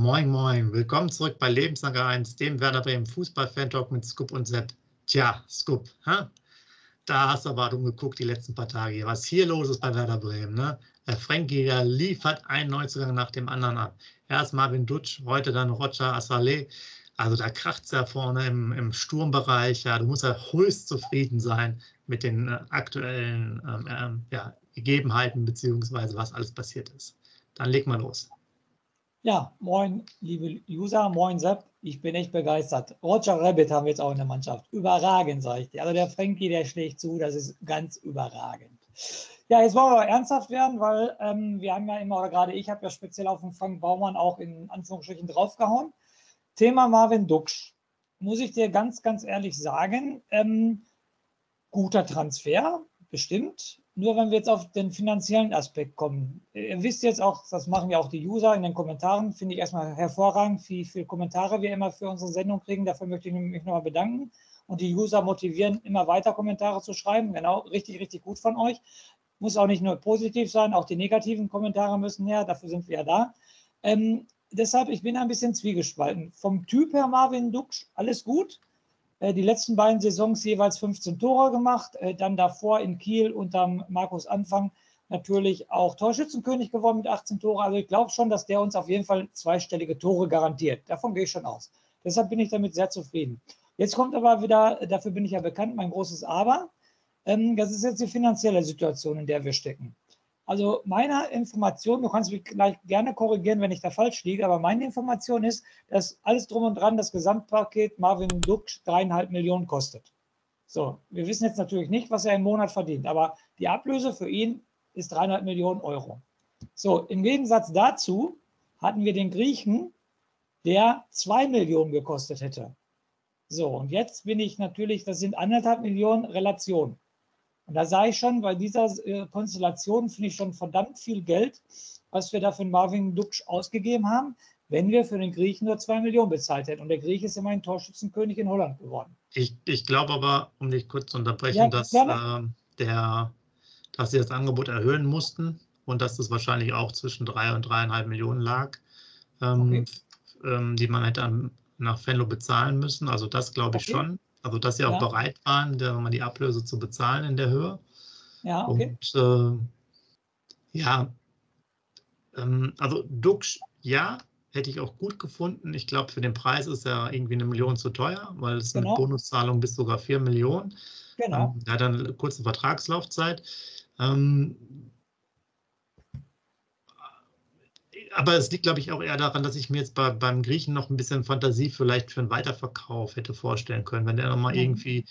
Moin, moin. Willkommen zurück bei Lebenslange 1, dem Werder Bremen Fußball-Fan-Talk mit Scoop und Sepp. Tja, Scoop, hä? da hast du aber umgeguckt die letzten paar Tage, was hier los ist bei Werder Bremen. Ne? Der Frankie, der liefert einen Neuzugang nach dem anderen ab. Erst Marvin Dutsch, heute dann Roger Assalé. Also da kracht es ja vorne im, im, Sturmbereich. Ja, du musst ja höchst zufrieden sein mit den äh, aktuellen ähm, äh, ja, Gegebenheiten, beziehungsweise was alles passiert ist. Dann leg mal los. Ja, moin, liebe User, moin Sepp. Ich bin echt begeistert. Roger Rabbit haben wir jetzt auch in der Mannschaft. Überragend, sage ich dir. Also der Frankie, der schlägt zu, das ist ganz überragend. Ja, jetzt wollen wir ernsthaft werden, weil ähm, wir haben ja immer, oder gerade ich habe ja speziell auf den Frank Baumann auch in Anführungsstrichen draufgehauen. Thema Marvin Duksch. Muss ich dir ganz, ganz ehrlich sagen, ähm, guter Transfer, bestimmt. Nur wenn wir jetzt auf den finanziellen Aspekt kommen. Ihr wisst jetzt auch, das machen ja auch die User in den Kommentaren, finde ich erstmal hervorragend, wie viele Kommentare wir immer für unsere Sendung kriegen. Dafür möchte ich mich nochmal bedanken. Und die User motivieren, immer weiter Kommentare zu schreiben. Genau, richtig, richtig gut von euch. Muss auch nicht nur positiv sein, auch die negativen Kommentare müssen her, dafür sind wir ja da. Ähm, deshalb, ich bin ein bisschen zwiegespalten. Vom Typ her Marvin Duksch, alles gut. Äh, die letzten beiden Saisons jeweils 15 Tore gemacht, äh, dann davor in Kiel unter Markus Anfang natürlich auch Torschützenkönig geworden mit 18 Tore. Also ich glaube schon, dass der uns auf jeden Fall zweistellige Tore garantiert. Davon gehe ich schon aus. Deshalb bin ich damit sehr zufrieden. Jetzt kommt aber wieder, dafür bin ich ja bekannt, mein großes Aber. Ähm, das ist jetzt die finanzielle Situation, in der wir stecken. Also meine Information, du kannst mich gleich gerne korrigieren, wenn ich da falsch liege, aber meine Information ist, dass alles drum und dran, das Gesamtpaket Marvin Duck dreieinhalb Millionen kostet. So, wir wissen jetzt natürlich nicht, was er im Monat verdient, aber die Ablöse für ihn ist dreieinhalb Millionen Euro. So, im Gegensatz dazu hatten wir den Griechen, der zwei Millionen gekostet hätte. So, und jetzt bin ich natürlich, das sind anderthalb Millionen Relationen. Und da sage ich schon, bei dieser äh, Konstellation finde ich schon verdammt viel Geld, was wir da für Marvin Duksch ausgegeben haben, wenn wir für den Griechen nur zwei Millionen bezahlt hätten. Und der Grieche ist immerhin Torschützenkönig in Holland geworden. Ich, ich glaube aber, um dich kurz zu unterbrechen, ja, dass, äh, der, dass sie das Angebot erhöhen mussten und dass das wahrscheinlich auch zwischen drei und dreieinhalb Millionen lag, ähm, okay. ähm, die man hätte nach Fenlo bezahlen müssen. Also das glaube ich okay. schon. Also, dass sie auch ja. bereit waren, mal die Ablöse zu bezahlen in der Höhe. Ja, okay. Und äh, ja, ähm, also Dux, ja, hätte ich auch gut gefunden. Ich glaube, für den Preis ist er irgendwie eine Million zu teuer, weil es genau. mit Bonuszahlung bis sogar vier Millionen. Genau. Ähm, er hat dann eine kurze Vertragslaufzeit. Ähm, aber es liegt, glaube ich, auch eher daran, dass ich mir jetzt bei, beim Griechen noch ein bisschen Fantasie vielleicht für einen Weiterverkauf hätte vorstellen können, wenn der nochmal mhm. irgendwie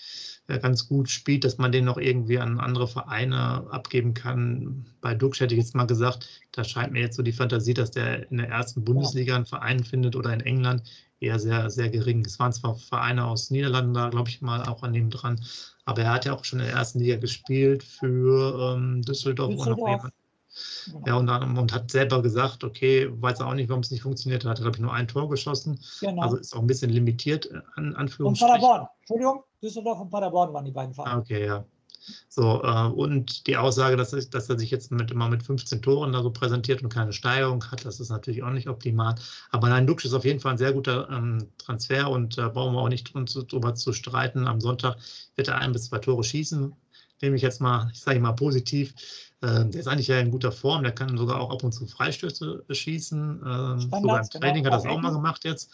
äh, ganz gut spielt, dass man den noch irgendwie an andere Vereine abgeben kann. Bei Dux hätte ich jetzt mal gesagt, da scheint mir jetzt so die Fantasie, dass der in der ersten Bundesliga einen Verein findet oder in England eher sehr, sehr gering. Es waren zwar Vereine aus Niederlanden da, glaube ich mal, auch an dem dran, aber er hat ja auch schon in der ersten Liga gespielt für ähm, Düsseldorf, Düsseldorf. und noch Genau. Ja, und, dann, und hat selber gesagt, okay, weiß auch nicht, warum es nicht funktioniert hat. Hat, glaube ich, nur ein Tor geschossen. Genau. Also ist auch ein bisschen limitiert, äh, an Anführungsstrichen. Und Paderborn. Entschuldigung, Düsseldorf und Paderborn waren die beiden Vereine. Ah, okay, ja. So, äh, und die Aussage, dass, ich, dass, er sich jetzt mit, immer mit 15 Toren da so präsentiert und keine Steigerung hat, das ist natürlich auch nicht optimal. Aber nein, Dux ist auf jeden Fall ein sehr guter ähm, Transfer und da äh, brauchen wir auch nicht drüber zu streiten. Am Sonntag wird er ein bis zwei Tore schießen. Nehme ich jetzt mal, ich sage mal positiv. Äh, der ist eigentlich ja in guter Form, der kann sogar auch ab und zu Freistöße schießen. Ähm, sogar im Training hat er das auch mal gemacht jetzt.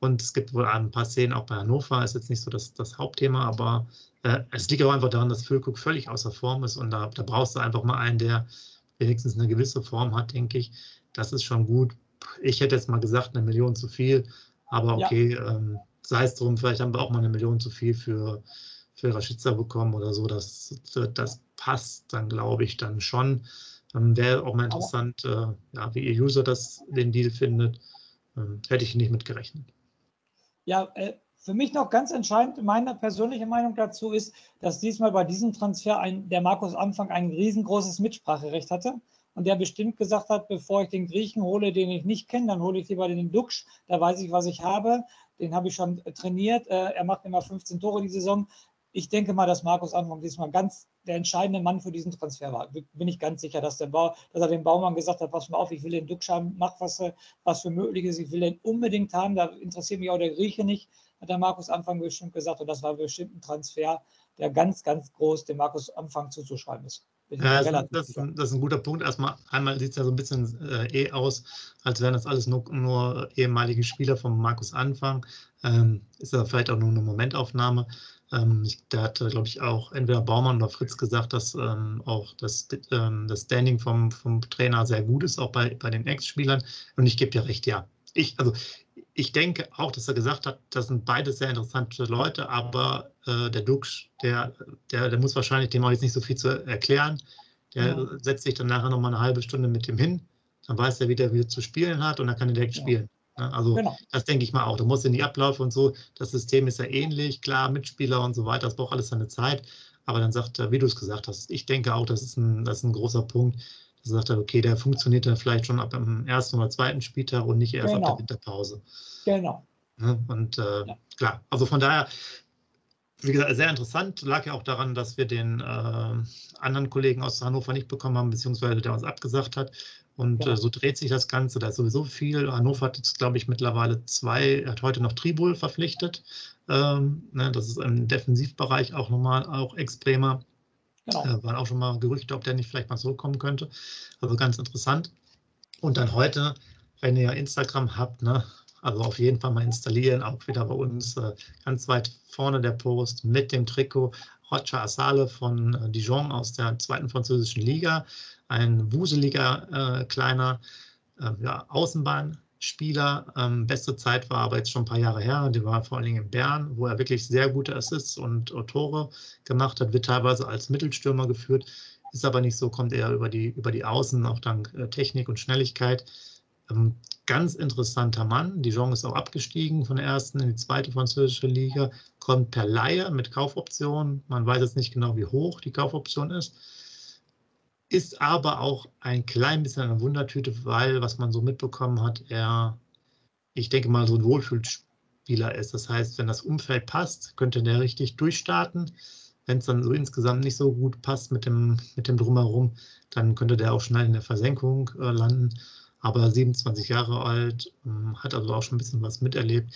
Und es gibt wohl ein paar Szenen auch bei Hannover, ist jetzt nicht so das, das Hauptthema, aber äh, es liegt auch einfach daran, dass Füllkrug völlig außer Form ist und da, da brauchst du einfach mal einen, der wenigstens eine gewisse Form hat, denke ich. Das ist schon gut. Ich hätte jetzt mal gesagt, eine Million zu viel, aber okay, ja. ähm, sei es drum, vielleicht haben wir auch mal eine Million zu viel für, für Rashica bekommen oder so. Das, das passt, dann glaube ich dann schon. Ähm, Wäre auch mal interessant, äh, ja, wie ihr User das, den Deal findet. Ähm, hätte ich nicht mit gerechnet. Ja, äh, für mich noch ganz entscheidend, meine persönliche Meinung dazu ist, dass diesmal bei diesem Transfer ein, der Markus Anfang ein riesengroßes Mitspracherecht hatte und der bestimmt gesagt hat, bevor ich den Griechen hole, den ich nicht kenne, dann hole ich lieber den Dux, da weiß ich, was ich habe. Den habe ich schon trainiert. Äh, er macht immer 15 Tore die Saison ich denke mal, dass Markus Anfang diesmal ganz der entscheidende Mann für diesen Transfer war. Bin ich ganz sicher, dass, der ba dass er dem Baumann gesagt hat, pass mal auf, ich will den haben, mach was, was für möglich ist, ich will den unbedingt haben, da interessiert mich auch der Grieche nicht, hat der Markus Anfang bestimmt gesagt und das war bestimmt ein Transfer, der ganz, ganz groß dem Markus Anfang zuzuschreiben ist. Ja, das, das, ist ein, das, ist ein, guter Punkt. Erstmal, einmal sieht es ja so ein bisschen äh, eh aus, als wären das alles nur, nur ehemalige Spieler von Markus Anfang. Ähm, ist ja vielleicht auch nur eine Momentaufnahme. Ähm, da hat, glaube ich, auch entweder Baumann oder Fritz gesagt, dass ähm, auch das, ähm, das Standing vom, vom Trainer sehr gut ist, auch bei, bei den Ex-Spielern. Und ich gebe dir recht, ja. Ich, also, ich denke auch, dass er gesagt hat, das sind beide sehr interessante Leute, aber äh, der Dux, der, der, der muss wahrscheinlich dem auch jetzt nicht so viel zu erklären. Der ja. setzt sich dann nachher nochmal eine halbe Stunde mit dem hin, dann weiß er, wie der wieder zu spielen hat und dann kann er direkt ja. spielen. Ne? Also genau. das denke ich mal auch. Du musst in die Abläufe und so, das System ist ja ähnlich, klar, Mitspieler und so weiter, das braucht alles seine Zeit. Aber dann sagt er, wie du es gesagt hast, ich denke auch, das ist ein, das ist ein großer Punkt. Da sagt er, okay, der funktioniert dann vielleicht schon ab dem ersten oder zweiten Spieltag und nicht erst genau. ab der Winterpause. Genau. Ne? Und äh, ja. klar, also von daher, wie gesagt, sehr interessant. Lag ja auch daran, dass wir den äh, anderen Kollegen aus Hannover nicht bekommen haben, beziehungsweise der uns abgesagt hat. Und ja. äh, so dreht sich das Ganze. Da ist sowieso viel. Hannover hat jetzt, glaube ich, mittlerweile zwei, er hat heute noch Tribul verpflichtet. Ähm, ne, das ist im Defensivbereich auch nochmal auch extremer. Genau. Äh, waren auch schon mal Gerüchte, ob der nicht vielleicht mal zurückkommen könnte. Also ganz interessant. Und dann heute, wenn ihr Instagram habt, ne, also auf jeden Fall mal installieren, auch wieder bei uns äh, ganz weit vorne der Post mit dem Trikot Roger Asale von äh, Dijon aus der zweiten französischen Liga ein wuseliger äh, kleiner äh, ja, Außenbahnspieler. Ähm, beste Zeit war aber jetzt schon ein paar Jahre her. Die war vor allen Dingen in Bern, wo er wirklich sehr gute Assists und Tore gemacht hat, wird teilweise als Mittelstürmer geführt, ist aber nicht so, kommt eher über die, über die Außen, auch dank äh, Technik und Schnelligkeit. Ähm, ganz interessanter Mann. Dijon ist auch abgestiegen von der ersten in die zweite französische Liga, kommt per Laie mit Kaufoption. Man weiß jetzt nicht genau, wie hoch die Kaufoption ist ist aber auch ein klein bisschen eine Wundertüte, weil, was man so mitbekommen hat, er, ich denke mal, so ein Wohlfühlspieler ist. Das heißt, wenn das Umfeld passt, könnte der richtig durchstarten. Wenn es dann so insgesamt nicht so gut passt mit dem, mit dem Drumherum, dann könnte der auch schnell in der Versenkung äh, landen. Aber 27 Jahre alt, äh, hat also auch schon ein bisschen was miterlebt.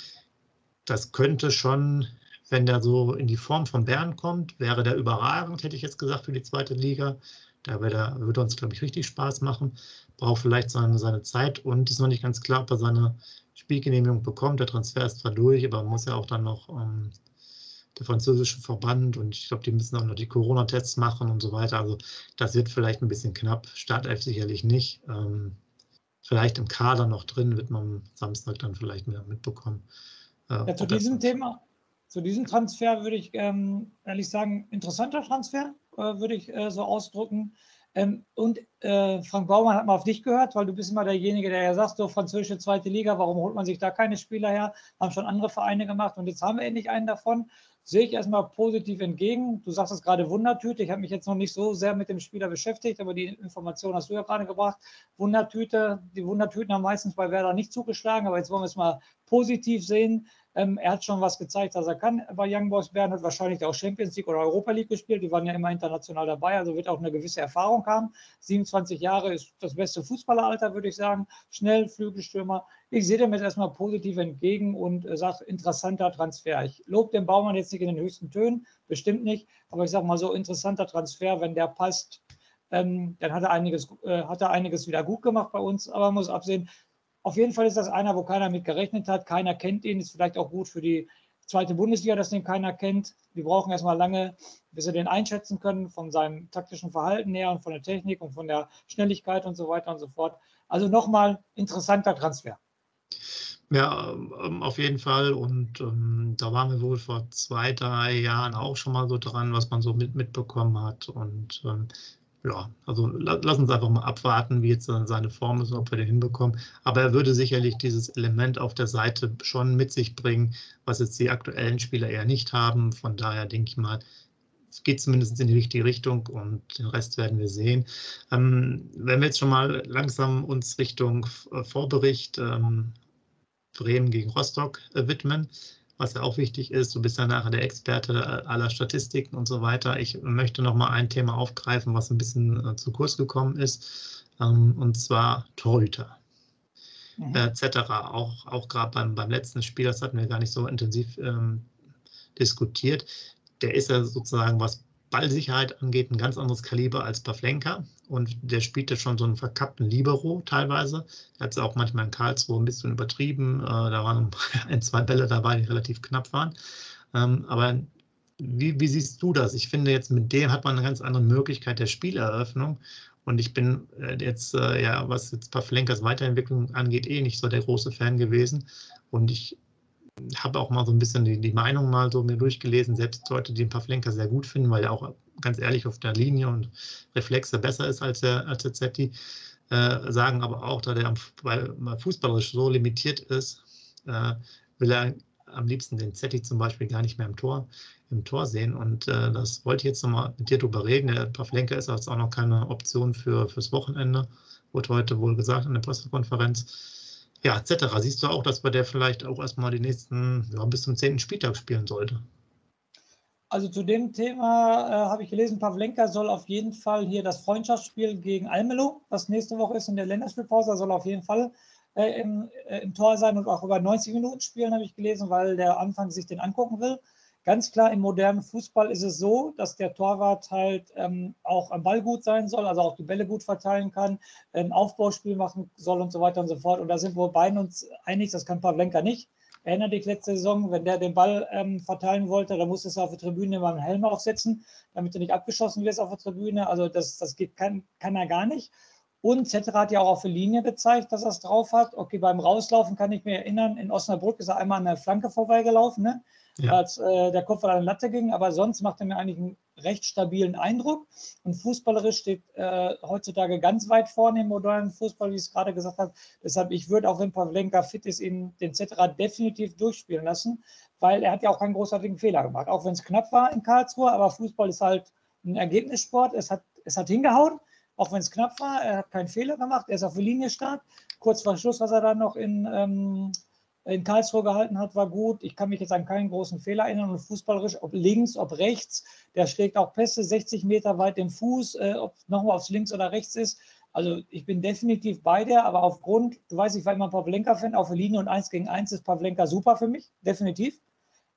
Das könnte schon, wenn der so in die Form von Bern kommt, wäre der überragend, hätte ich jetzt gesagt, für die zweite Liga. Da würde uns, glaube ich, richtig Spaß machen. Braucht vielleicht seine, seine Zeit und ist noch nicht ganz klar, ob er seine Spielgenehmigung bekommt. Der Transfer ist zwar durch, aber muss ja auch dann noch ähm, der französische Verband und ich glaube, die müssen auch noch die Corona-Tests machen und so weiter. Also das wird vielleicht ein bisschen knapp. Startelf sicherlich nicht. Ähm, vielleicht im Kader noch drin, wird man am Samstag dann vielleicht mehr mitbekommen. Äh, ja, zu diesem Thema, zu diesem Transfer würde ich ähm, ehrlich sagen, interessanter Transfer. Äh, würde ich äh, so ausdrücken. Ähm, und äh, Frank Baumann hat mal auf dich gehört, weil du bist immer derjenige, der ja sagt, so französische zweite Liga, warum holt man sich da keine Spieler her? Haben schon andere Vereine gemacht und jetzt haben wir endlich einen davon. Sehe ich erstmal positiv entgegen. Du sagst es gerade Wundertüte. Ich habe mich jetzt noch nicht so sehr mit dem Spieler beschäftigt, aber die Information hast du ja gerade gebracht. Wundertüte, die Wundertüten haben meistens bei Werder nicht zugeschlagen, aber jetzt wollen wir es mal positiv sehen. Ähm, er hat schon was gezeigt, was er kann bei Young Boys Bern, hat wahrscheinlich auch Champions League oder Europa League gespielt. Die waren ja immer international dabei, also wird auch eine gewisse Erfahrung haben. 27 Jahre ist das beste Fußballeralter, würde ich sagen. Schnell, Flügelstürmer. Ich sehe dem jetzt erstmal positiv entgegen und äh, sage, interessanter Transfer. Ich lobe den Baumann jetzt nicht in den höchsten Tönen, bestimmt nicht, aber ich sage mal so, interessanter Transfer, wenn der passt. Ähm, dann hat er, einiges, äh, hat er einiges wieder gut gemacht bei uns, aber man muss absehen, auf jeden Fall ist das einer, wo keiner mit gerechnet hat. Keiner kennt ihn. Ist vielleicht auch gut für die zweite Bundesliga, dass den keiner kennt. Die brauchen erstmal lange, bis sie den einschätzen können, von seinem taktischen Verhalten her und von der Technik und von der Schnelligkeit und so weiter und so fort. Also nochmal interessanter Transfer. Ja, ähm, auf jeden Fall. Und ähm, da waren wir wohl vor zwei, drei Jahren auch schon mal so dran, was man so mit, mitbekommen hat. Und ähm, ja, also la, lass uns einfach mal abwarten, wie jetzt seine Form ist und ob wir den hinbekommen. Aber er würde sicherlich dieses Element auf der Seite schon mit sich bringen, was jetzt die aktuellen Spieler eher nicht haben. Von daher denke ich mal, es geht zumindest in die richtige Richtung und den Rest werden wir sehen. Ähm, wenn wir jetzt schon mal langsam uns Richtung äh, Vorbericht ähm, Bremen gegen Rostock äh, widmen, was ja auch wichtig ist. Du bist ja nachher der Experte äh, aller Statistiken und so weiter. Ich möchte noch mal ein Thema aufgreifen, was ein bisschen äh, zu kurz gekommen ist, ähm, und zwar Torhüter. Mhm. etc. Auch, auch gerade beim, beim letzten Spiel, das hatten wir gar nicht so intensiv ähm, diskutiert. Der ist ja sozusagen, was Ballsicherheit angeht, ein ganz anderes Kaliber als Pavlenka. Und der spielte schon so einen verkappten Libero teilweise. Er hat es auch manchmal in Karlsruhe ein bisschen übertrieben. Äh, da waren ein, zwei Bälle dabei, die relativ knapp waren. Ähm, aber wie, wie, siehst du das? Ich finde, jetzt mit dem hat man eine ganz andere Möglichkeit der Spieleröffnung. Und ich bin äh, jetzt, äh, ja, was jetzt Pavlenkas Weiterentwicklung angeht, eh nicht so der große Fan gewesen. Und ich habe auch mal so ein bisschen die, die, Meinung mal so mir durchgelesen, selbst Leute, die den Pavlenka sehr gut finden, weil er auch ganz ehrlich auf der Linie und Reflexe besser ist als der, als der Zetti, äh, sagen aber auch, da der weil fußballerisch so limitiert ist, äh, will er am liebsten den Zetti zum Beispiel gar nicht mehr im Tor, im Tor sehen. Und äh, das wollte ich jetzt nochmal mit dir drüber reden. Der Pavlenka ist jetzt auch noch keine Option für, fürs Wochenende, wurde heute wohl gesagt in der Pressekonferenz ja, etc. Siehst du auch, dass wir der vielleicht auch erstmal die nächsten, ja, bis zum 10. Spieltag spielen sollte? Also zu dem Thema äh, habe ich gelesen, Pavlenka soll auf jeden Fall hier das Freundschaftsspiel gegen Almelo, was nächste Woche ist in der Länderspielpause, soll auf jeden Fall äh, im, äh, im Tor sein und auch über 90 Minuten spielen, habe ich gelesen, weil der Anfang sich den angucken will. Ganz klar, im modernen Fußball ist es so, dass der Torwart halt ähm, auch am Ball gut sein soll, also auch die Bälle gut verteilen kann, ein Aufbauspiel machen soll und so weiter und so fort. Und da sind wir beiden uns einig, das kann Pavlenka nicht. Erinnere dich letzte Saison, wenn der den Ball ähm, verteilen wollte, dann musste es auf der Tribüne mal einen Helm aufsetzen, damit du nicht abgeschossen wirst auf der Tribüne. Also das, das geht, kann, kann er gar nicht. Und Zetra hat ja auch auf der Linie gezeigt, dass er es drauf hat. Okay, beim Rauslaufen kann ich mir erinnern, in Osnabrück ist er einmal an der Flanke vorbeigelaufen. Ne? Ja. als äh, der Kopf an der Latte ging. Aber sonst macht er mir eigentlich einen recht stabilen Eindruck. Und fußballerisch steht äh, heutzutage ganz weit vorne im modernen Fußball, wie ich es gerade gesagt habe. Deshalb, ich würde auch, wenn Pavlenka fit ist, ihn den Zetterer definitiv durchspielen lassen, weil er hat ja auch keinen großartigen Fehler gemacht. Auch wenn es knapp war in Karlsruhe, aber Fußball ist halt ein Ergebnissport. Es hat, es hat hingehauen, auch wenn es knapp war. Er hat keinen Fehler gemacht. Er ist auf der Linie stark. Kurz vor Schluss, was er dann noch in ähm, in Karlsruhe gehalten hat, war gut. Ich kann mich jetzt an keinen großen Fehler erinnern. Und fußballerisch, ob links, ob rechts, der schlägt auch Pässe 60 Meter weit den Fuß, äh, ob nochmal aufs links oder rechts ist. Also ich bin definitiv bei der, aber aufgrund, du weißt, ich war immer Pavlenka-Fan, auf der Linie und 1 gegen 1 ist Pavlenka super für mich, definitiv.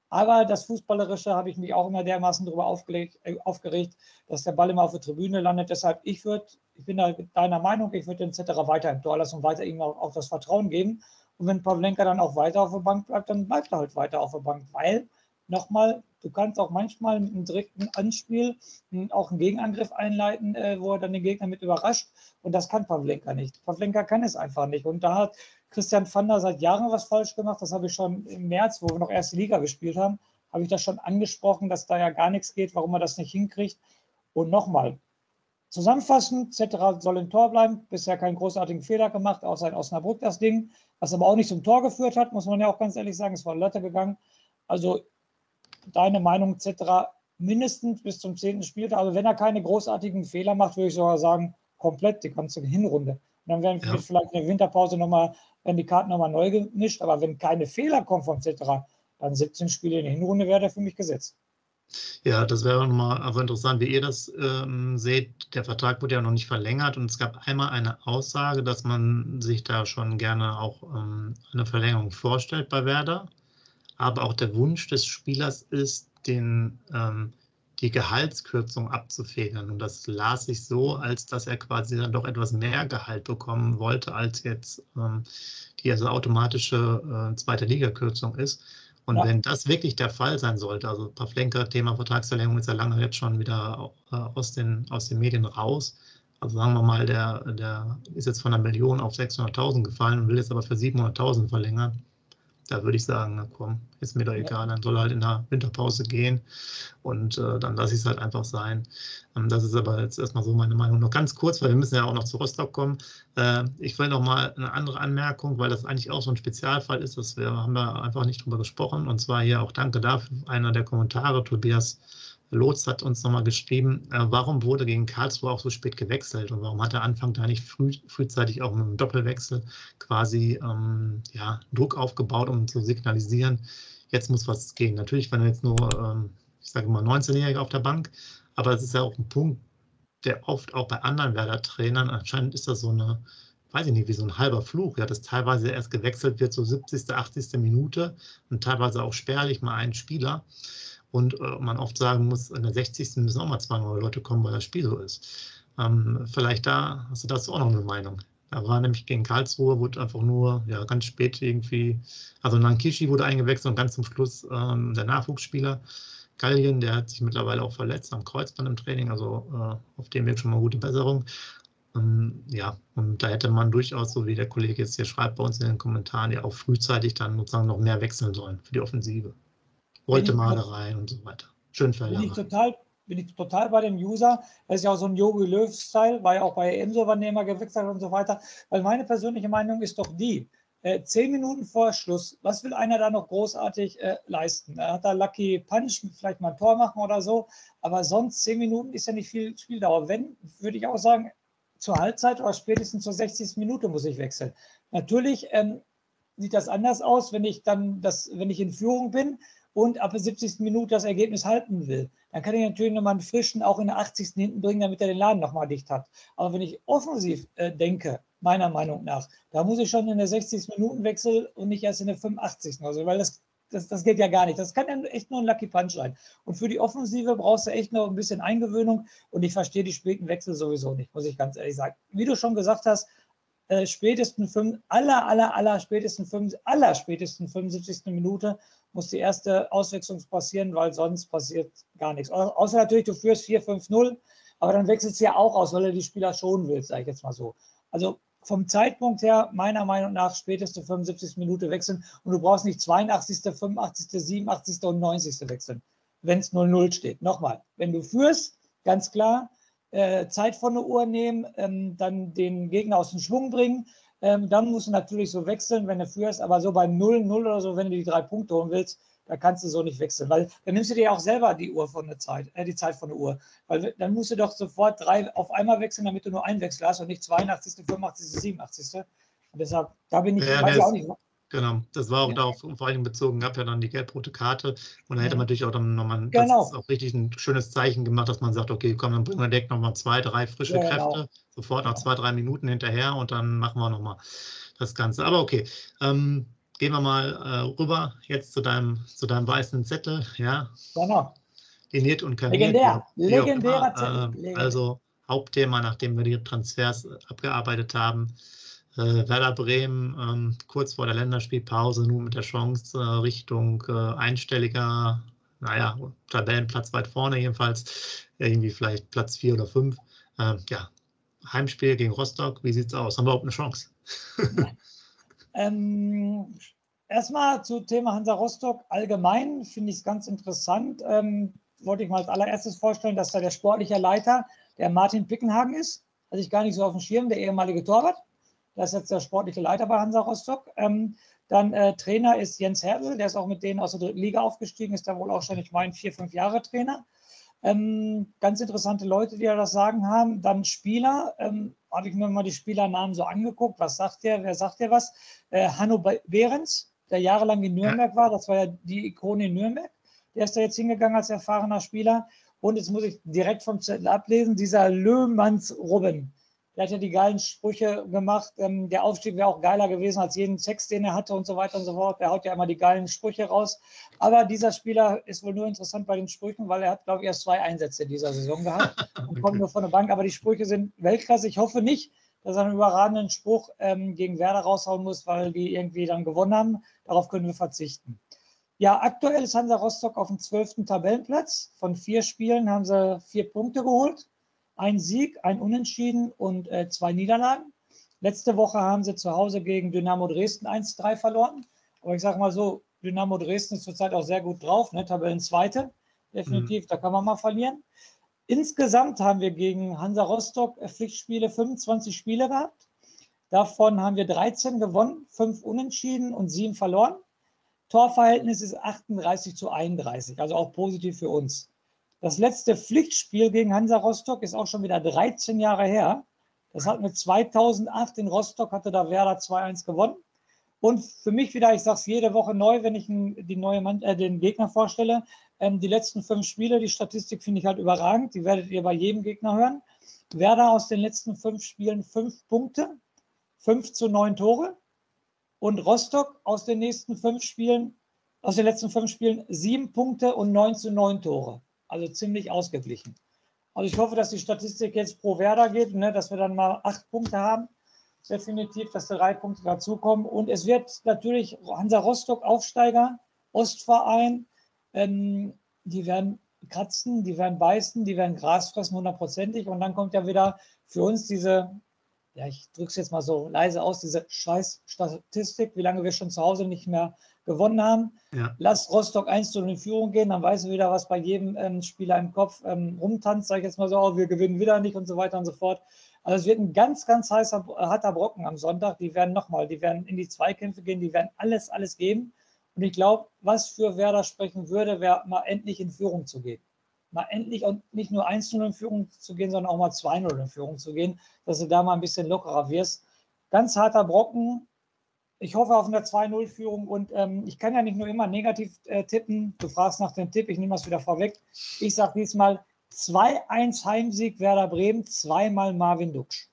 Aber das Fußballerische habe ich mich auch immer dermaßen darüber aufgeregt, äh, aufgeregt, dass der Ball immer auf der Tribüne landet. Deshalb, ich würde, ich bin da deiner Meinung, ich würde den Zetterer weiter im Tor lassen und weiter ihm auch, auch das Vertrauen geben. Und wenn Pavlenka dann auch weiter auf der Bank bleibt, dann bleibt er halt weiter auf der Bank, weil nochmal, du kannst auch manchmal mit einem direkten Anspiel auch einen Gegenangriff einleiten, äh, wo er dann den Gegner mit überrascht. Und das kann Pavlenka nicht. Pavlenka kann es einfach nicht. Und da hat Christian Vander seit Jahren was falsch gemacht. Das habe ich schon im März, wo wir noch erste Liga gespielt haben, habe ich das schon angesprochen, dass da ja gar nichts geht, warum er das nicht hinkriegt. Und nochmal, Zusammenfassend, Zetterer soll im Tor bleiben, bisher keinen großartigen Fehler gemacht, außer in Osnabrück das Ding, was aber auch nicht zum Tor geführt hat, muss man ja auch ganz ehrlich sagen, es war Latte gegangen. Also deine Meinung, Zetterer mindestens bis zum zehnten Spieltag, also wenn er keine großartigen Fehler macht, würde ich sogar sagen, komplett die ganze Hinrunde. Und dann werden ja. vielleicht in der Winterpause nochmal, werden die Karten nochmal neu gemischt, aber wenn keine Fehler kommen von Zetterer, dann 17 Spiele in der Hinrunde wäre der für mich gesetzt. Ja, das wäre nochmal einfach interessant, wie ihr das ähm, seht. Der Vertrag wurde ja noch nicht verlängert und es gab einmal eine Aussage, dass man sich da schon gerne auch ähm, eine Verlängerung vorstellt bei Werder. Aber auch der Wunsch des Spielers ist, den, ähm, die Gehaltskürzung abzufedern. Und das las sich so, als dass er quasi dann doch etwas mehr Gehalt bekommen wollte, als jetzt ähm, die also automatische äh, zweite Liga-Kürzung ist. Und ja. wenn das wirklich der Fall sein sollte, also Pavlenka, Thema Vertragsverlängerung ist ja lange jetzt schon wieder äh, aus, den, aus den Medien raus. Also sagen wir mal, der, der ist jetzt von einer Million auf 600.000 gefallen und will jetzt aber für 700.000 verlängern. Da würde ich sagen, komm, ist mir doch egal, dann soll er halt in der Winterpause gehen und äh, dann lasse ich es halt einfach sein. Ähm, das ist aber jetzt erstmal so meine Meinung. Noch ganz kurz, weil wir müssen ja auch noch zu Rostock kommen. Äh, ich will noch mal eine andere Anmerkung, weil das eigentlich auch so ein Spezialfall ist, dass wir haben da einfach nicht drüber gesprochen und zwar hier auch danke dafür, einer der Kommentare, Tobias Lotz hat uns nochmal geschrieben, äh, warum wurde gegen Karlsruhe auch so spät gewechselt und warum hat der Anfang da nicht früh, frühzeitig auch mit einem Doppelwechsel quasi ähm, ja, Druck aufgebaut, um zu signalisieren, jetzt muss was gehen. Natürlich waren jetzt nur, ähm, ich sage mal, 19-Jährige auf der Bank, aber es ist ja auch ein Punkt, der oft auch bei anderen Werder-Trainern, anscheinend ist das so eine, weiß ich nicht, wie so ein halber Fluch, ja, dass teilweise erst gewechselt wird, so 70., 80. Minute und teilweise auch spärlich mal ein Spieler. Und äh, man oft sagen muss, in der 60. müssen auch mal zwei neue Leute kommen, weil das Spiel so ist. Ähm, vielleicht da hast du dazu auch noch eine Meinung. Da war nämlich gegen Karlsruhe, wurde einfach nur ja, ganz spät irgendwie, also Nankishi wurde eingewechselt und ganz zum Schluss ähm, der Nachwuchsspieler Gallien, der hat sich mittlerweile auch verletzt am Kreuzband im Training, also äh, auf dem Weg schon mal gute Besserung. Ähm, ja, und da hätte man durchaus, so wie der Kollege jetzt hier schreibt bei uns in den Kommentaren, ja auch frühzeitig dann sozusagen noch mehr wechseln sollen für die Offensive. Malerei und so weiter. Schön für bin ich total bin ich total bei dem User. Das ist ja auch so ein Yogi Löw-Style, war ja auch bei EMSO, wann der gewechselt und so weiter. Weil meine persönliche Meinung ist doch die, äh, zehn Minuten vor Schluss, was will einer da noch großartig äh, leisten? Er hat da Lucky Punch, vielleicht mal ein Tor machen oder so, aber sonst zehn Minuten ist ja nicht viel Spieldauer. Wenn, würde ich auch sagen, zur Halbzeit oder spätestens zur 60. Minute muss ich wechseln. Natürlich ähm, sieht das anders aus, wenn ich dann das, wenn ich in Führung bin und ab der 70. Minute das Ergebnis halten will. Dann kann ich natürlich nochmal einen frischen auch in der 80. hinten bringen, damit er den Laden nochmal dicht hat. Aber wenn ich offensiv äh, denke, meiner Meinung nach, da muss ich schon in der 60. Minuten wechseln und nicht erst in der 85. Also, weil das, das, das geht ja gar nicht. Das kann ja echt nur ein Lucky Punch sein. Und für die Offensive brauchst du echt noch ein bisschen Eingewöhnung und ich verstehe die späten Wechsel sowieso nicht, muss ich ganz ehrlich sagen. Wie du schon gesagt hast, äh, spätestens fünf, aller, aller, aller spätestens fünf, aller spätestens 75. Minute muss die erste Auswechslung passieren, weil sonst passiert gar nichts. Außer natürlich, du führst 4-5-0, aber dann wechselt es ja auch aus, weil er die Spieler schonen will, sage ich jetzt mal so. Also vom Zeitpunkt her, meiner Meinung nach, späteste 75. Minute wechseln und du brauchst nicht 82., 85., 87. und 90. wechseln, wenn es 0-0 steht. Nochmal, wenn du führst, ganz klar, äh, Zeit von der Uhr nehmen, ähm, dann den Gegner aus dem Schwung bringen, ähm, dann musst du natürlich so wechseln, wenn du führst, aber so beim 0-0 oder so, wenn du die drei Punkte holen willst, da kannst du so nicht wechseln, weil dann nimmst du dir auch selber die Uhr von der Zeit, äh, die Zeit von der Uhr. Weil dann musst du doch sofort drei auf einmal wechseln, damit du nur einen Wechsel hast und nicht 82., 85., 87. Und deshalb, da bin ich, ja, weiß ich auch nicht. Genau, das war auch ja. darauf vor allem bezogen, gab ja dann die gelb-rote Karte und da hätte man natürlich auch dann nochmal genau. auch richtig ein schönes Zeichen gemacht, dass man sagt, okay, komm, dann bringen wir direkt nochmal zwei, drei frische ja, genau. Kräfte, sofort nach zwei, drei Minuten hinterher und dann machen wir nochmal das Ganze. Aber okay, ähm, gehen wir mal äh, rüber jetzt zu deinem, zu deinem weißen Zettel, ja. Genau. Liniert und kaniert. Legendär, legendärer Zettel. Äh, also Hauptthema, nachdem wir die Transfers abgearbeitet haben, äh, Werder Bremen ähm, kurz vor der Länderspielpause nun mit der Chance äh, Richtung äh, einstelliger, naja, Tabellenplatz weit vorne jedenfalls, irgendwie vielleicht Platz 4 oder 5. Ähm, ja, Heimspiel gegen Rostock, wie sieht es aus? Haben wir überhaupt eine Chance? ähm, erstmal zu Thema Hansa Rostock allgemein finde ich es ganz interessant. Ähm, wollte ich mal als allererstes vorstellen, dass da der sportliche Leiter, der Martin Pickenhagen ist. Also ich gar nicht so auf dem Schirm, der ehemalige Torwart. Das ist jetzt der sportliche Leiter bei Hansa Rostock. Ähm, dann äh, Trainer ist Jens Herbel, der ist auch mit denen aus der dritten Liga aufgestiegen, ist da wohl auch schon, ich meine, vier, fünf Jahre Trainer. Ähm, ganz interessante Leute, die ja das Sagen haben. Dann Spieler, ähm, habe ich mir mal die Spielernamen so angeguckt. Was sagt der? Wer sagt der was? Äh, Hanno Behrens, der jahrelang in Nürnberg war, das war ja die Ikone in Nürnberg. Der ist da jetzt hingegangen als erfahrener Spieler. Und jetzt muss ich direkt vom Zettel ablesen, dieser Löhmanns Robben. Der hat ja die geilen Sprüche gemacht. Ähm, der Aufstieg wäre auch geiler gewesen als jeden Sex, den er hatte und so weiter und so fort. Der haut ja immer die geilen Sprüche raus. Aber dieser Spieler ist wohl nur interessant bei den Sprüchen, weil er hat, glaube ich, erst zwei Einsätze in dieser Saison gehabt und kommt nur von der Bank. Aber die Sprüche sind Weltklasse. Ich hoffe nicht, dass er einen überragenden Spruch ähm, gegen Werder raushauen muss, weil die irgendwie dann gewonnen haben. Darauf können wir verzichten. Ja, aktuell ist Hansa Rostock auf dem zwölften Tabellenplatz. Von vier Spielen haben sie vier Punkte geholt ein Sieg, ein Unentschieden und äh, zwei Niederlagen. Letzte Woche haben sie zu Hause gegen Dynamo Dresden 1-3 verloren. Aber ich sage mal so, Dynamo Dresden ist zurzeit auch sehr gut drauf, ne? Tabellenzweite. Definitiv, mhm. da kann man mal verlieren. Insgesamt haben wir gegen Hansa Rostock Pflichtspiele 25 Spiele gehabt. Davon haben wir 13 gewonnen, 5 unentschieden und 7 verloren. Torverhältnis ist 38 zu 31, also auch positiv für uns. Das letzte Pflichtspiel gegen Hansa Rostock ist auch schon wieder 13 Jahre her. Das hat mit 2008 in Rostock, hatte da Werder 2-1 gewonnen. Und für mich wieder, ich sage es jede Woche neu, wenn ich die neue Mann, äh, den Gegner vorstelle, ähm, die letzten fünf Spiele, die Statistik finde ich halt überragend. Die werdet ihr bei jedem Gegner hören. Werder aus den letzten fünf Spielen fünf Punkte, fünf zu neun Tore. Und Rostock aus den nächsten fünf Spielen, aus den letzten fünf Spielen sieben Punkte und neun zu neun Tore. Also ziemlich ausgeglichen. Also ich hoffe, dass die Statistik jetzt pro Werder geht, ne, dass wir dann mal acht Punkte haben definitiv, dass drei Punkte dazukommen. Und es wird natürlich Hansa Rostock Aufsteiger, Ostverein, ähm, die werden kratzen, die werden beißen, die werden Gras fressen, hundertprozentig. Und dann kommt ja wieder für uns diese, ja, ich drücke es jetzt mal so leise aus, diese scheiß Statistik, wie lange wir schon zu Hause nicht mehr gewonnen haben. Ja. Lass Rostock 1 zu in Führung gehen, dann weißt du wieder, was bei jedem ähm, Spieler im Kopf ähm, rumtanzt, sage ich jetzt mal so, oh, wir gewinnen wieder nicht und so weiter und so fort. Also es wird ein ganz, ganz heißer, harter Brocken am Sonntag. Die werden nochmal, die werden in die Zweikämpfe gehen, die werden alles, alles geben. Und ich glaube, was für Werder sprechen würde, wäre mal endlich in Führung zu gehen. Mal endlich und nicht nur 1-0 in Führung zu gehen, sondern auch mal 2-0 in Führung zu gehen, dass du da mal ein bisschen lockerer wirst. Ganz harter Brocken. Ich hoffe auf eine 2-0-Führung und ähm, ich kann ja nicht nur immer negativ äh, tippen. Du fragst nach dem Tipp, ich nehme das wieder vorweg. Ich sage diesmal 2-1 Heimsieg Werder Bremen, zweimal Marvin Duksch.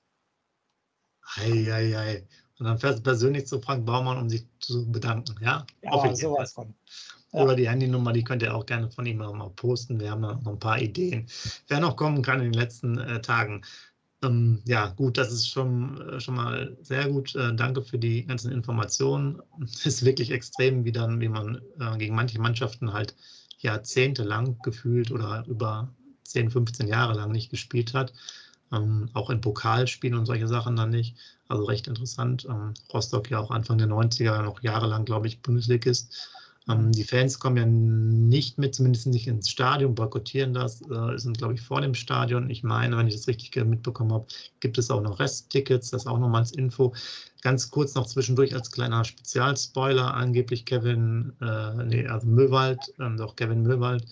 Eieiei. Und dann fährst du persönlich zu Frank Baumann, um sich zu bedanken, ja? Ja, sowas von. Ja. Oder die Handynummer, die könnt ihr auch gerne von ihm mal posten. Wir haben noch ein paar Ideen, wer noch kommen kann in den letzten äh, Tagen. Ähm, ja, gut, das ist schon, äh, schon mal sehr gut. Äh, danke für die ganzen Informationen. Es ist wirklich extrem, wie dann, wie man äh, gegen manche Mannschaften halt jahrzehntelang gefühlt oder über 10, 15 Jahre lang nicht gespielt hat. Ähm, auch in Pokalspielen und solche Sachen dann nicht. Also recht interessant. Ähm, Rostock ja auch Anfang der 90er noch jahrelang, glaube ich, Bundesligist. Ähm, die Fans kommen ja nicht mit, zumindest nicht ins Stadion, boykottieren das, äh, sind, glaube ich, vor dem Stadion. Ich meine, wenn ich das richtig mitbekommen habe, gibt es auch noch Resttickets, das auch nochmal als Info. Ganz kurz noch zwischendurch als kleiner Spezialspoiler, angeblich Kevin, äh, nee, also Möwald, äh, doch Kevin Möwald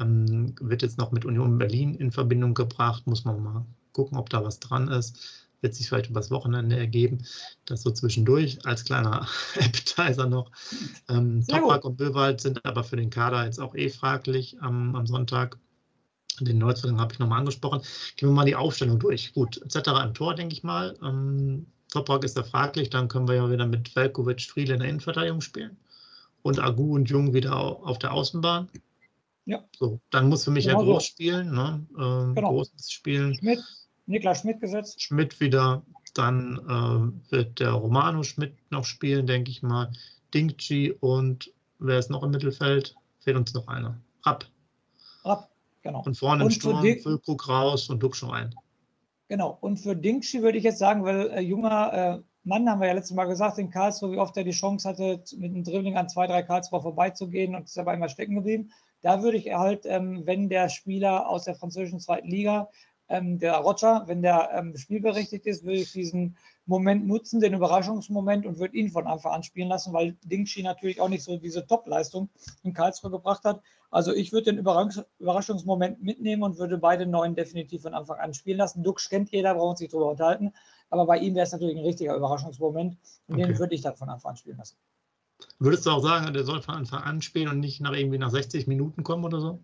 ähm, wird jetzt noch mit Union Berlin in Verbindung gebracht. Muss man mal gucken, ob da was dran ist. Wird sich vielleicht übers Wochenende ergeben. Das so zwischendurch als kleiner Appetizer noch. Ähm, Toprak und Böwald sind aber für den Kader jetzt auch eh fraglich am, am Sonntag. Den Neuzugang habe ich nochmal angesprochen. Gehen wir mal die Aufstellung durch. Gut, etc. im Tor, denke ich mal. Ähm, Toprak ist da fraglich. Dann können wir ja wieder mit Velkovic, Friedel in der Innenverteidigung spielen. Und Agu und Jung wieder auf der Außenbahn. Ja. So, dann muss für mich genau ja Groß so. spielen, ne? Ähm, genau. Groß spielen. Schmidt, Niklas Schmidt gesetzt. Schmidt wieder. Dann äh, wird der Romano Schmidt noch spielen, denke ich mal. Dingchi und wer ist noch im Mittelfeld? Fehlt uns noch einer. Rapp. Rapp, genau. Und vorne und im Sturm Füllkrug raus und Duxch rein. Genau. Und für Dingchi würde ich jetzt sagen, weil äh, junger äh, Mann, haben wir ja letztes Mal gesagt, in Karlsruhe, wie oft er die Chance hatte, mit einem Dribbling an zwei, drei Karlsruhe vorbeizugehen und ist aber immer stecken geblieben. Da würde ich halt, ähm, wenn der Spieler aus der französischen zweiten Liga, ähm, der Roger, wenn der ähm, spielberechtigt ist, würde ich diesen Moment nutzen, den Überraschungsmoment und würde ihn von Anfang an spielen lassen, weil Dingshi natürlich auch nicht so diese Top-Leistung in Karlsruhe gebracht hat. Also ich würde den Überraschungsmoment mitnehmen und würde beide Neuen definitiv von Anfang an spielen lassen. Dux kennt jeder, braucht sich darüber unterhalten. Aber bei ihm wäre es natürlich ein richtiger Überraschungsmoment und okay. den würde ich dann von Anfang an spielen lassen. Würdest du auch sagen, der soll von Anfang an spielen und nicht nach irgendwie nach 60 Minuten kommen oder so?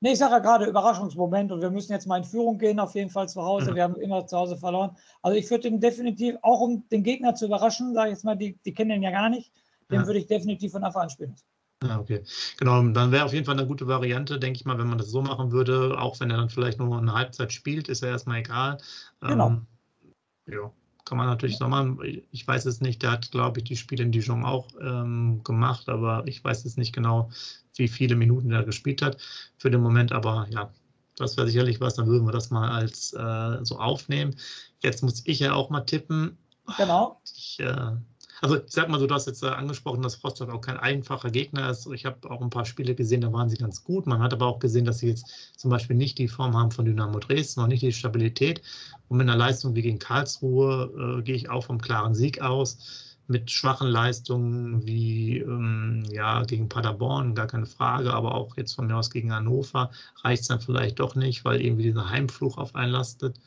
Nee, ich sage ja gerade Überraschungsmoment und wir müssen jetzt mal in Führung gehen, auf jeden Fall zu Hause. Mhm. Wir haben immer zu Hause verloren. Also ich würde den definitiv, auch um den Gegner zu überraschen, sage ich jetzt mal, die, die kennen den ja gar nicht, den ja. würde ich definitiv von Anfang an spielen. Ja, okay. Genau, dann wäre auf jeden Fall eine gute Variante, denke ich mal, wenn man das so machen würde, auch wenn er dann vielleicht nur eine Halbzeit spielt, ist ja erstmal egal. Genau. Ähm, ja kann man natürlich noch machen. Ich weiß es nicht, der hat, glaube ich, die Spiele in Dijon auch ähm, gemacht, aber ich weiß jetzt nicht genau, wie viele Minuten er gespielt hat für den Moment. Aber ja, das wäre sicherlich was, dann würden wir das mal als äh, so aufnehmen. Jetzt muss ich ja auch mal tippen. Genau. Ich äh, Also ich sag mal so, du hast jetzt äh, angesprochen, dass Rostock auch kein einfacher Gegner ist. Ich habe auch ein paar Spiele gesehen, da waren sie ganz gut. Man hat aber auch gesehen, dass sie jetzt zum Beispiel nicht die Form haben von Dynamo Dresden, noch nicht die Stabilität. Und mit einer Leistung wie gegen Karlsruhe äh, gehe ich auch vom klaren Sieg aus mit schwachen Leistungen wie ähm, ja, gegen Paderborn, gar keine Frage, aber auch jetzt von mir aus gegen Hannover reicht es dann vielleicht doch nicht, weil irgendwie dieser Heimfluch auf einen lastet.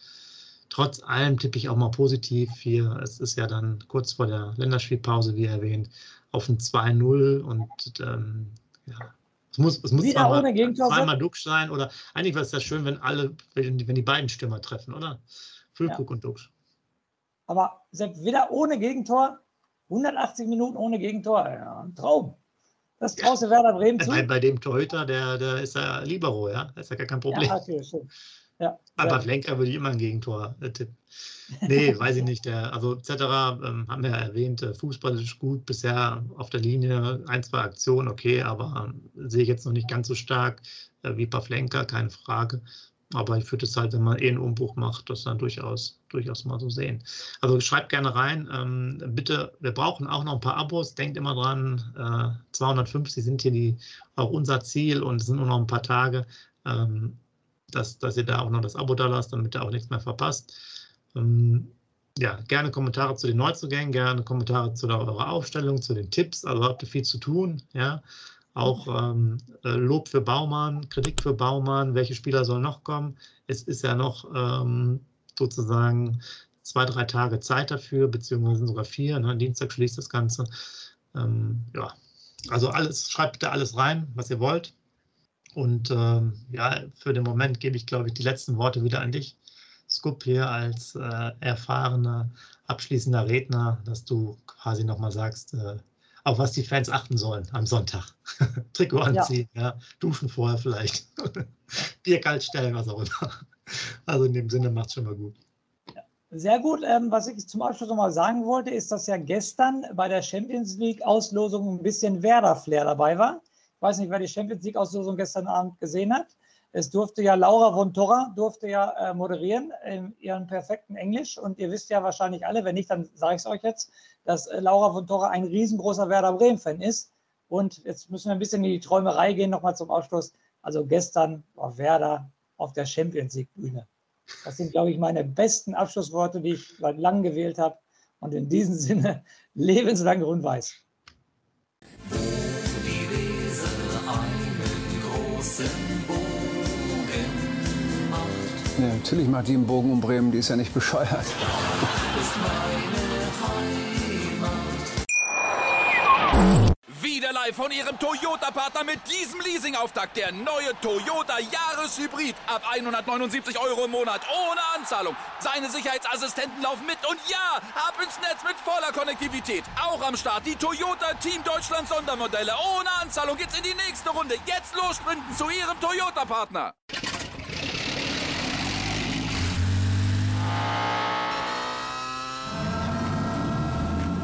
Trotz allem tippe ich auch mal positiv hier. Es ist ja dann kurz vor der Länderspielpause, wie erwähnt, auf ein 2-0 und ähm, ja, es muss, es muss Wieder zweimal, ohne Gegentor zweimal Duxch sein oder eigentlich wäre es ja schön, wenn alle, wenn die, wenn die beiden Stürmer treffen, oder? Füllkrug Ja. und Duxch. Aber selbst wieder ohne Gegentor, 180 Minuten ohne Gegentor, ja, ein Traum. Das Ja. traust du Werder Bremen zu? Bei, bei dem Torhüter, der, der ist ja Libero, ja? Das ist ja gar kein Problem. Ja, okay, stimmt. Ja, Aber ja. Flenker würde ich immer ein Gegentor äh, tippen. Nee, weiß ich nicht. Der, also etc. Ähm, haben wir ja erwähnt, äh, fußballisch gut, bisher auf der Linie, ein, zwei Aktionen, okay, aber ähm, sehe ich jetzt noch nicht ganz so stark äh, wie Pavlenka, keine Frage. Aber ich würde es halt, wenn man eh einen Umbruch macht, das dann durchaus, durchaus mal so sehen. Also schreibt gerne rein. Ähm, bitte, wir brauchen auch noch ein paar Abos. Denkt immer dran, äh, 250 sind hier die, auch unser Ziel und es sind nur noch ein paar Tage. Ähm, dass, dass ihr da auch noch das Abo da lasst, damit ihr auch nichts mehr verpasst. Ähm, ja, gerne Kommentare zu den Neuzugängen, gerne Kommentare zu eurer Aufstellung, zu den Tipps. Also habt ihr viel zu tun. Ja, auch ähm, äh, Lob für Baumann, Kritik für Baumann. Welche Spieler sollen noch kommen? Es ist ja noch ähm, sozusagen zwei, drei Tage Zeit dafür, beziehungsweise sogar vier. Ne? Dienstag schließt das Ganze. Ähm, ja, also alles, schreibt bitte alles rein, was ihr wollt. Und ähm, ja, für den Moment gebe ich, glaube ich, die letzten Worte wieder an dich, Scoop, hier als äh, erfahrener, abschließender Redner, dass du quasi nochmal sagst, äh, auf was die Fans achten sollen am Sonntag. Trikot anziehen, ja. duschen vorher vielleicht, Bier kalt stellen, was auch immer. Also in dem Sinne macht es schon mal gut. Sehr gut. Ähm, was ich zum Abschluss noch mal sagen wollte, ist, dass ja gestern bei der Champions League-Auslosung ein bisschen Werder-Flair dabei war. Ich weiß nicht, wer die Champions League-Auslosung gestern Abend gesehen hat. Es durfte ja Laura von Torra durfte ja äh, moderieren in ihrem perfekten Englisch. Und ihr wisst ja wahrscheinlich alle, wenn nicht, dann sage ich es euch jetzt, dass äh, Laura von Torra ein riesengroßer Werder Bremen-Fan ist. Und jetzt müssen wir ein bisschen in die Träumerei gehen, nochmal zum Abschluss. Also gestern war Werder auf der Champions League-Bühne. Das sind, glaube ich, meine besten Abschlussworte, die ich seit langem gewählt habe. Und in diesem Sinne, lebenslang grün-weiß. Ja, natürlich macht die einen Bogen um Bremen, die ist ja nicht bescheuert. Wieder live von Ihrem Toyota-Partner mit diesem Leasing-Auftakt. Der neue Toyota Jahreshybrid. Ab 179 Euro im Monat. Ohne Anzahlung. Seine Sicherheitsassistenten laufen mit. Und ja, ab ins Netz mit voller Konnektivität. Auch am Start die Toyota Team Deutschland Sondermodelle. Ohne Anzahlung geht's in die nächste Runde. Jetzt los zu Ihrem Toyota-Partner.